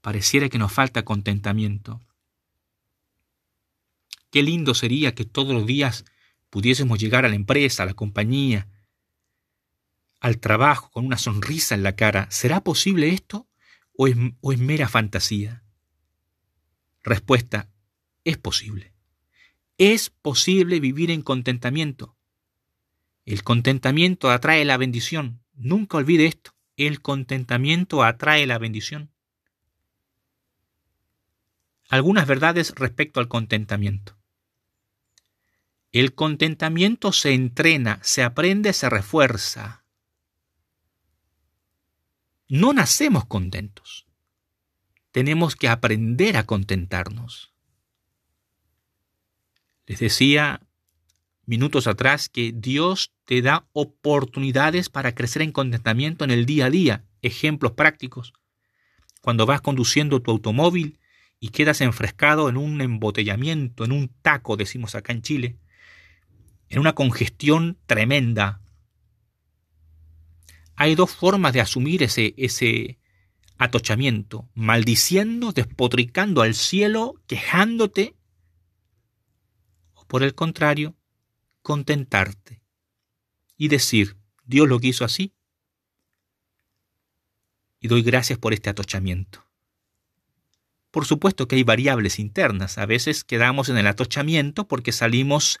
Pareciera que nos falta contentamiento. Qué lindo sería que todos los días pudiésemos llegar a la empresa, a la compañía, al trabajo con una sonrisa en la cara. ¿Será posible esto o es, o es mera fantasía? Respuesta, es posible. Es posible vivir en contentamiento. El contentamiento atrae la bendición. Nunca olvide esto. El contentamiento atrae la bendición. Algunas verdades respecto al contentamiento. El contentamiento se entrena, se aprende, se refuerza. No nacemos contentos. Tenemos que aprender a contentarnos. Les decía minutos atrás que Dios te da oportunidades para crecer en contentamiento en el día a día. Ejemplos prácticos. Cuando vas conduciendo tu automóvil y quedas enfrescado en un embotellamiento, en un taco, decimos acá en Chile, en una congestión tremenda. Hay dos formas de asumir ese, atochamiento, maldiciendo, despotricando al cielo, quejándote por el contrario, contentarte y decir, Dios lo quiso así y doy gracias por este atochamiento. Por supuesto que hay variables internas. A veces quedamos en el atochamiento porque salimos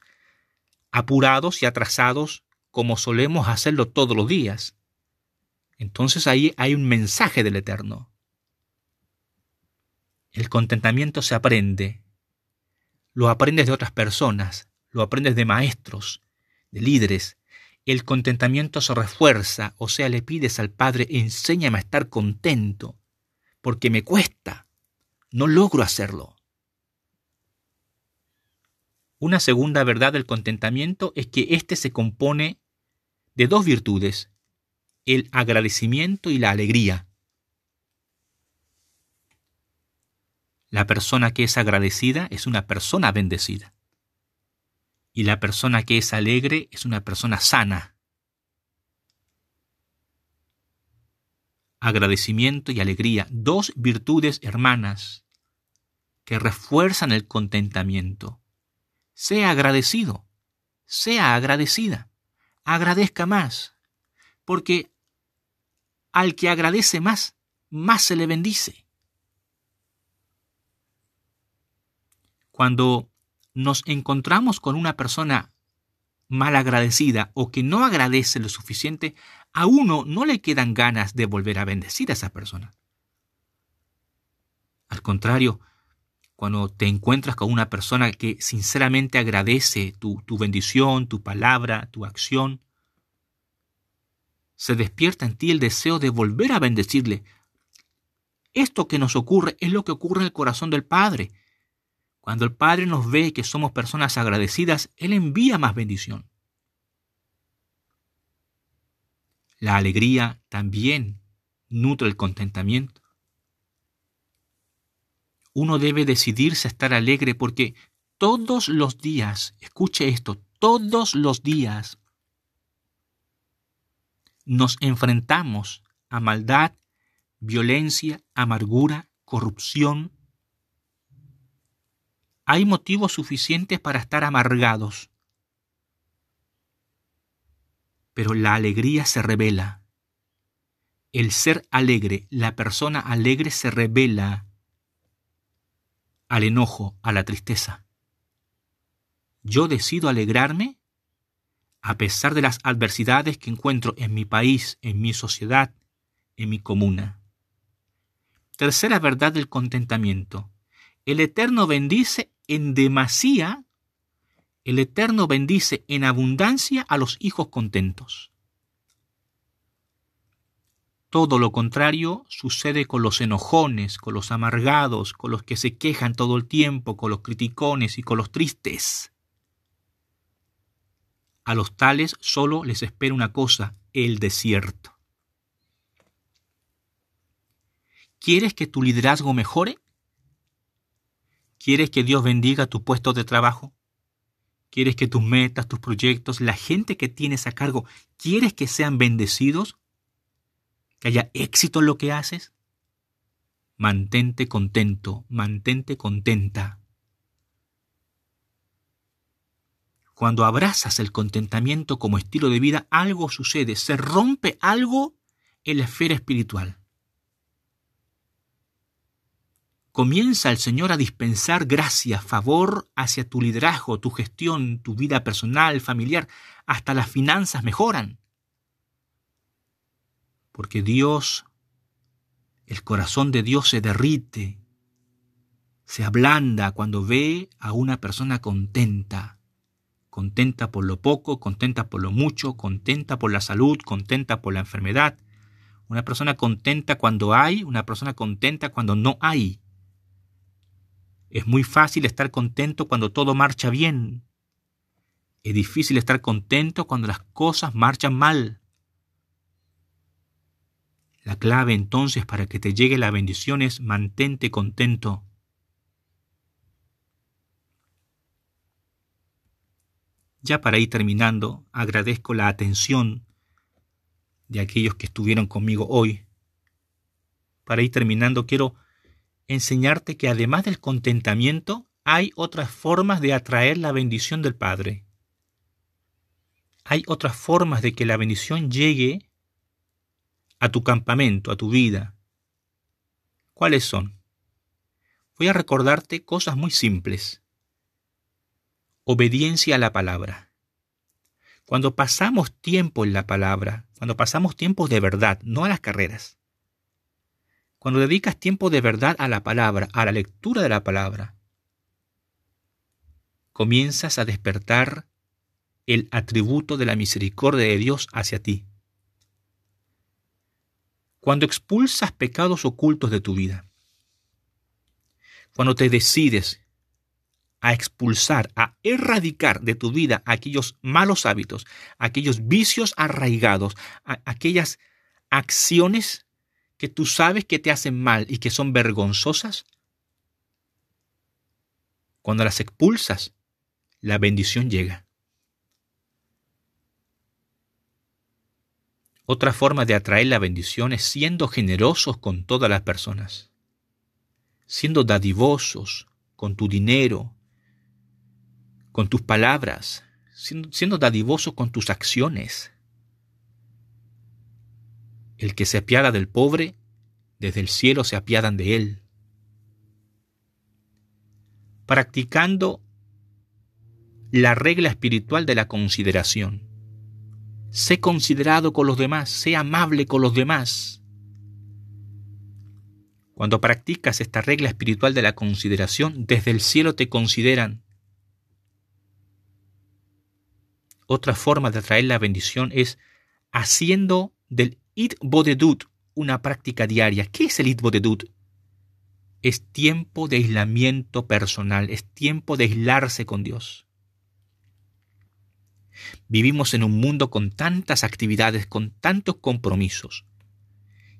apurados y atrasados como solemos hacerlo todos los días. Entonces ahí hay un mensaje del Eterno. El contentamiento se aprende. Lo aprendes de otras personas, lo aprendes de maestros, de líderes. El contentamiento se refuerza, o sea, le pides al Padre, enséñame a estar contento, porque me cuesta, no logro hacerlo. Una segunda verdad del contentamiento es que éste se compone de dos virtudes, el agradecimiento y la alegría. La persona que es agradecida es una persona bendecida. Y la persona que es alegre es una persona sana. Agradecimiento y alegría, dos virtudes hermanas que refuerzan el contentamiento. Sea agradecido, sea agradecida, agradezca más, porque al que agradece más, más se le bendice. Cuando nos encontramos con una persona mal agradecida o que no agradece lo suficiente, a uno no le quedan ganas de volver a bendecir a esa persona. Al contrario, cuando te encuentras con una persona que sinceramente agradece tu, tu bendición, tu palabra, tu acción, se despierta en ti el deseo de volver a bendecirle. Esto que nos ocurre es lo que ocurre en el corazón del Padre. Cuando el Padre nos ve que somos personas agradecidas, Él envía más bendición. La alegría también nutre el contentamiento. Uno debe decidirse a estar alegre porque todos los días, escuche esto, todos los días nos enfrentamos a maldad, violencia, amargura, corrupción, hay motivos suficientes para estar amargados. Pero la alegría se revela. El ser alegre, la persona alegre se revela al enojo, a la tristeza. Yo decido alegrarme a pesar de las adversidades que encuentro en mi país, en mi sociedad, en mi comuna. Tercera verdad del contentamiento. El Eterno bendice en demasía, el Eterno bendice en abundancia a los hijos contentos. Todo lo contrario sucede con los enojones, con los amargados, con los que se quejan todo el tiempo, con los criticones y con los tristes. A los tales solo les espera una cosa, el desierto. ¿Quieres que tu liderazgo mejore? ¿Quieres que Dios bendiga tu puesto de trabajo? ¿Quieres que tus metas, tus proyectos, la gente que tienes a cargo, quieres que sean bendecidos? ¿Que haya éxito en lo que haces? Mantente contento, mantente contenta. Cuando abrazas el contentamiento como estilo de vida, algo sucede, se rompe algo en la esfera espiritual comienza el Señor a dispensar gracia, favor hacia tu liderazgo, tu gestión, tu vida personal, familiar, hasta las finanzas mejoran. Porque Dios, el corazón de Dios se derrite, se ablanda cuando ve a una persona contenta, contenta por lo poco, contenta por lo mucho, contenta por la salud, contenta por la enfermedad. Una persona contenta cuando hay, una persona contenta cuando no hay. Es muy fácil estar contento cuando todo marcha bien. Es difícil estar contento cuando las cosas marchan mal. La clave entonces para que te llegue la bendición es mantente contento. Ya para ir terminando, agradezco la atención de aquellos que estuvieron conmigo hoy. Para ir terminando, quiero enseñarte que además del contentamiento hay otras formas de atraer la bendición del Padre. hay otras formas de que la bendición llegue a tu campamento, a tu vida. ¿Cuáles son? Voy a recordarte cosas muy simples. Obediencia a la palabra. Cuando pasamos tiempo en la palabra, cuando pasamos tiempo de verdad, no a las carreras, cuando dedicas tiempo de verdad a la palabra, a la lectura de la palabra, comienzas a despertar el atributo de la misericordia de Dios hacia ti. Cuando expulsas pecados ocultos de tu vida, cuando te decides a expulsar, a erradicar de tu vida aquellos malos hábitos, aquellos vicios arraigados, aquellas acciones que tú sabes que te hacen mal y que son vergonzosas, cuando las expulsas, la bendición llega. Otra forma de atraer la bendición es siendo generosos con todas las personas, siendo dadivosos con tu dinero, con tus palabras, siendo, dadivoso con tus acciones. El que se apiada del pobre, desde el cielo se apiadan de él. Practicando la regla espiritual de la consideración. Sé considerado con los demás, sé amable con los demás. Cuando practicas esta regla espiritual de la consideración, desde el cielo te consideran Otra forma de atraer la bendición es haciendo del It Bodedut una práctica diaria. ¿Qué es el It Bodedut? Es tiempo de aislamiento personal, es tiempo de aislarse con Dios. Vivimos en un mundo con tantas actividades, con tantos compromisos,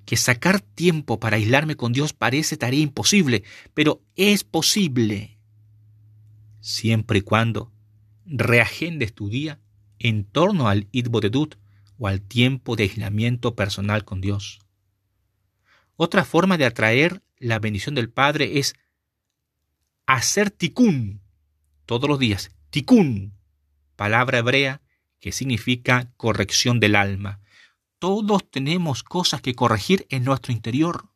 que sacar tiempo para aislarme con Dios parece tarea imposible, pero es posible, siempre y cuando reagendes tu día en torno al Idbodedut o al tiempo de aislamiento personal con Dios. Otra forma de atraer la bendición del Padre es hacer tikkun todos los días. Tikkun, palabra hebrea que significa corrección del alma. Todos tenemos cosas que corregir en nuestro interior.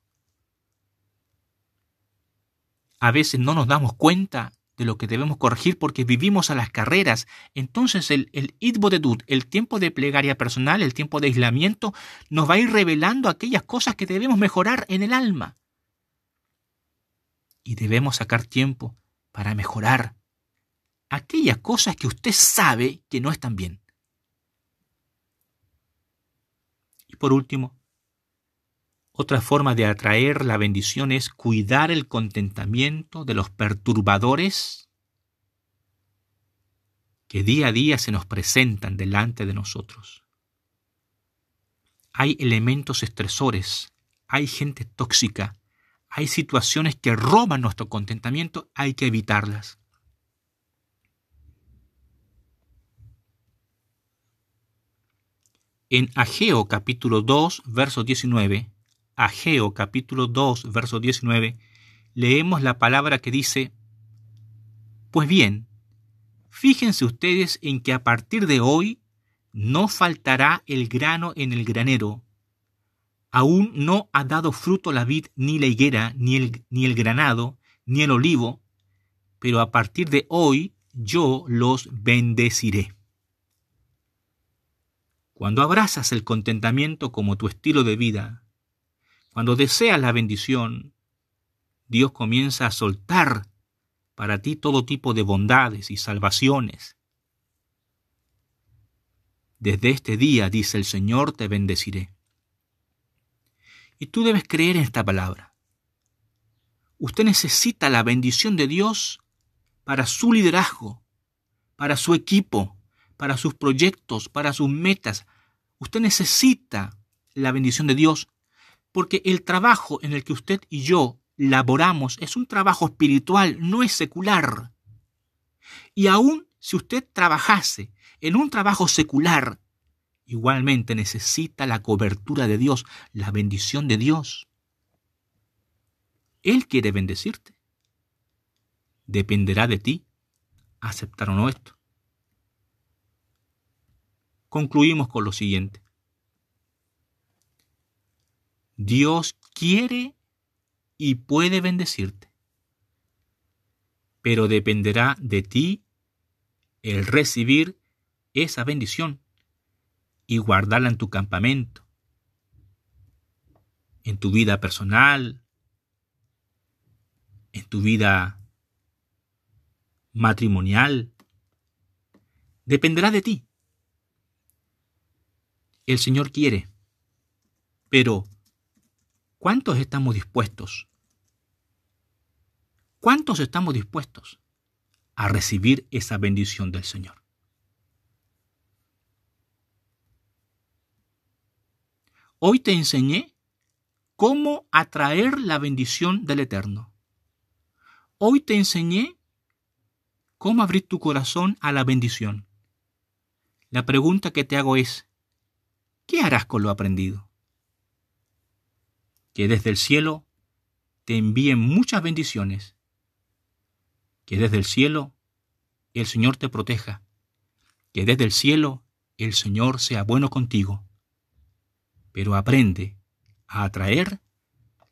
A veces no nos damos cuenta de lo que debemos corregir porque vivimos a las carreras. Entonces el, el Idbodedut, el tiempo de plegaria personal, el tiempo de aislamiento, nos va a ir revelando aquellas cosas que debemos mejorar en el alma. Y debemos sacar tiempo para mejorar aquellas cosas que usted sabe que no están bien. Y por último, otra forma de atraer la bendición es cuidar el contentamiento de los perturbadores que día a día se nos presentan delante de nosotros. Hay elementos estresores, hay gente tóxica, hay situaciones que roban nuestro contentamiento, hay que evitarlas. En Ageo capítulo 2, verso 19, Ageo capítulo 2, verso 19, leemos la palabra que dice, Pues bien, fíjense ustedes en que a partir de hoy no faltará el grano en el granero. Aún no ha dado fruto la vid, ni la higuera, ni el, ni el granado, ni el olivo, pero a partir de hoy yo los bendeciré. Cuando abrazas el contentamiento como tu estilo de vida, cuando deseas la bendición, Dios comienza a soltar para ti todo tipo de bondades y salvaciones. Desde este día, dice el Señor, te bendeciré. Y tú debes creer en esta palabra. Usted necesita la bendición de Dios para su liderazgo, para su equipo, para sus proyectos, para sus metas. Usted necesita la bendición de Dios porque el trabajo en el que usted y yo laboramos es un trabajo espiritual, no es secular. Y aun si usted trabajase en un trabajo secular, igualmente necesita la cobertura de Dios, la bendición de Dios. Él quiere bendecirte. Dependerá de ti aceptar o no esto. concluimos con lo siguiente. Dios quiere y puede bendecirte, pero dependerá de ti el recibir esa bendición y guardarla en tu campamento, en tu vida personal, en tu vida matrimonial. Dependerá de ti. El Señor quiere, pero ¿cuántos estamos dispuestos? ¿Cuántos estamos dispuestos a recibir esa bendición del Señor? Hoy te enseñé cómo atraer la bendición del Eterno. Hoy te enseñé cómo abrir tu corazón a la bendición. La pregunta que te hago es, ¿qué harás con lo aprendido? Que desde el cielo te envíen muchas bendiciones. Que desde el cielo el Señor te proteja. Que desde el cielo el Señor sea bueno contigo pero aprende a atraer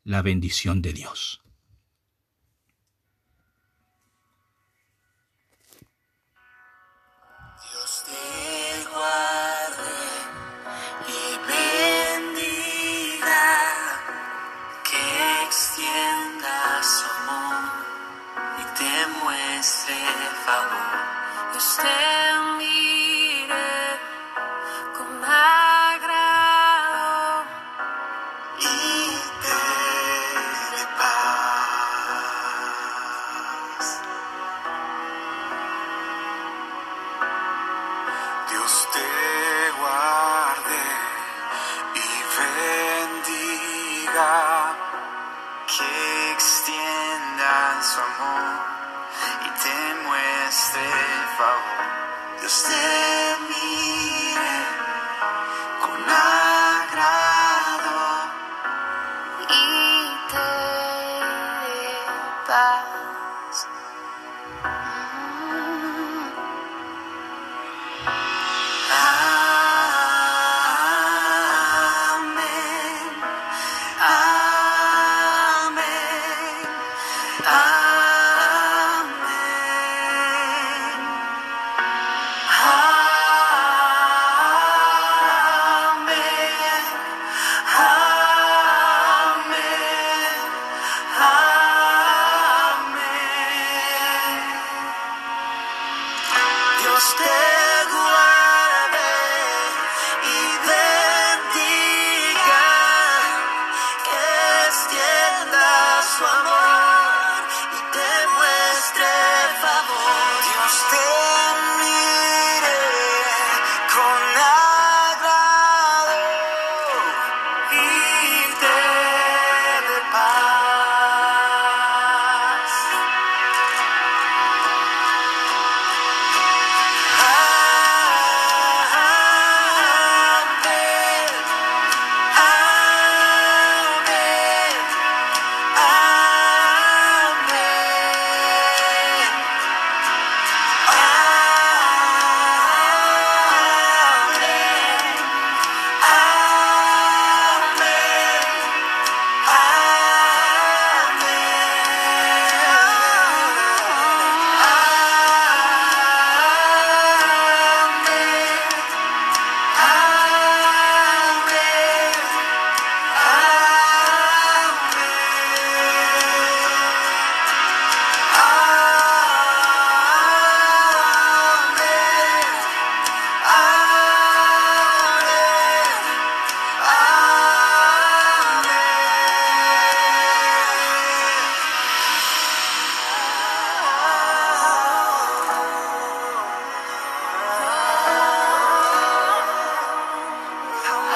la bendición de Dios. você falou. Eu esteve